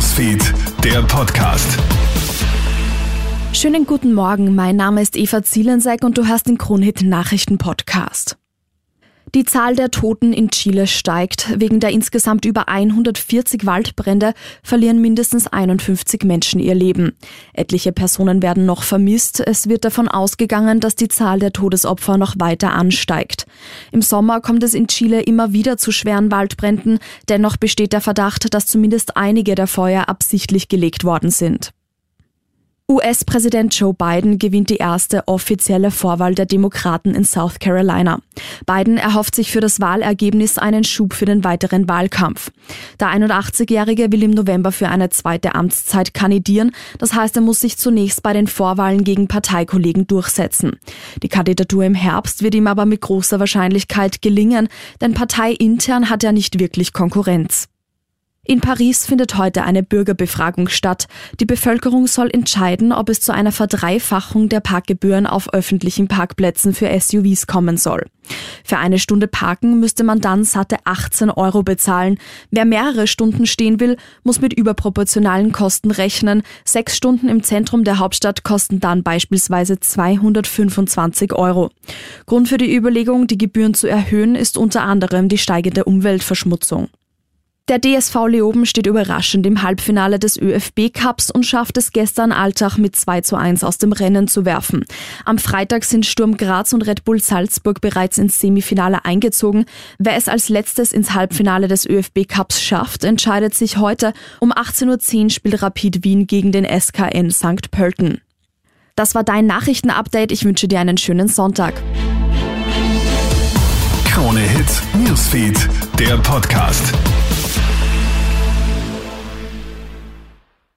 Newsfeed, der Podcast. Schönen guten Morgen, mein Name ist Eva Zielensek und du hast den Kronhit Nachrichten Podcast. Die Zahl der Toten in Chile steigt. Wegen der insgesamt über 140 Waldbrände verlieren mindestens 51 Menschen ihr Leben. Etliche Personen werden noch vermisst. Es wird davon ausgegangen, dass die Zahl der Todesopfer noch weiter ansteigt. Im Sommer kommt es in Chile immer wieder zu schweren Waldbränden. Dennoch besteht der Verdacht, dass zumindest einige der Feuer absichtlich gelegt worden sind. US-Präsident Joe Biden gewinnt die erste offizielle Vorwahl der Demokraten in South Carolina. Biden erhofft sich für das Wahlergebnis einen Schub für den weiteren Wahlkampf. Der 81-Jährige will im November für eine zweite Amtszeit kandidieren. Das heißt, er muss sich zunächst bei den Vorwahlen gegen Parteikollegen durchsetzen. Die Kandidatur im Herbst wird ihm aber mit großer Wahrscheinlichkeit gelingen, denn parteiintern hat er nicht wirklich Konkurrenz. In Paris findet heute eine Bürgerbefragung statt. Die Bevölkerung soll entscheiden, ob es zu einer Verdreifachung der Parkgebühren auf öffentlichen Parkplätzen für SUVs kommen soll. Für eine Stunde Parken müsste man dann satte 18 Euro bezahlen. Wer mehrere Stunden stehen will, muss mit überproportionalen Kosten rechnen. Sechs Stunden im Zentrum der Hauptstadt kosten dann beispielsweise 225 Euro. Grund für die Überlegung, die Gebühren zu erhöhen, ist unter anderem die steigende Umweltverschmutzung. Der DSV Leoben steht überraschend im Halbfinale des ÖFB Cups und schafft es gestern Alltag mit 2 zu 1 aus dem Rennen zu werfen. Am Freitag sind Sturm Graz und Red Bull Salzburg bereits ins Semifinale eingezogen. Wer es als letztes ins Halbfinale des ÖFB Cups schafft, entscheidet sich heute. Um 18.10 Uhr spielt Rapid Wien gegen den SKN St. Pölten. Das war dein Nachrichtenupdate. Ich wünsche dir einen schönen Sonntag. Krone Hits, Newsfeed, der Podcast.